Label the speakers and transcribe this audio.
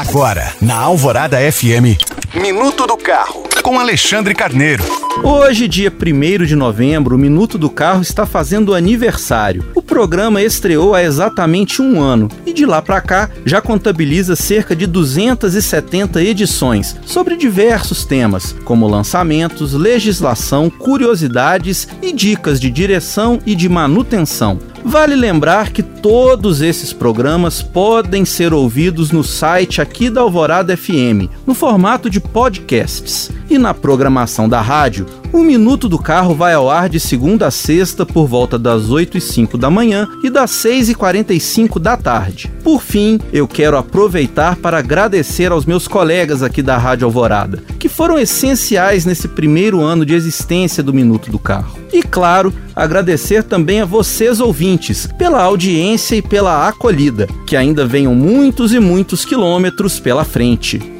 Speaker 1: Agora, na Alvorada FM, Minuto do Carro, com Alexandre Carneiro.
Speaker 2: Hoje, dia 1 de novembro, o Minuto do Carro está fazendo aniversário. O programa estreou há exatamente um ano de lá para cá já contabiliza cerca de 270 edições sobre diversos temas, como lançamentos, legislação, curiosidades e dicas de direção e de manutenção. Vale lembrar que todos esses programas podem ser ouvidos no site aqui da Alvorada FM, no formato de podcasts. E na programação da rádio, o Minuto do Carro vai ao ar de segunda a sexta por volta das 8 e 5 da manhã e das 6 e 45 da tarde. Por fim, eu quero aproveitar para agradecer aos meus colegas aqui da Rádio Alvorada, que foram essenciais nesse primeiro ano de existência do Minuto do Carro. E claro, agradecer também a vocês ouvintes pela audiência e pela acolhida, que ainda venham muitos e muitos quilômetros pela frente.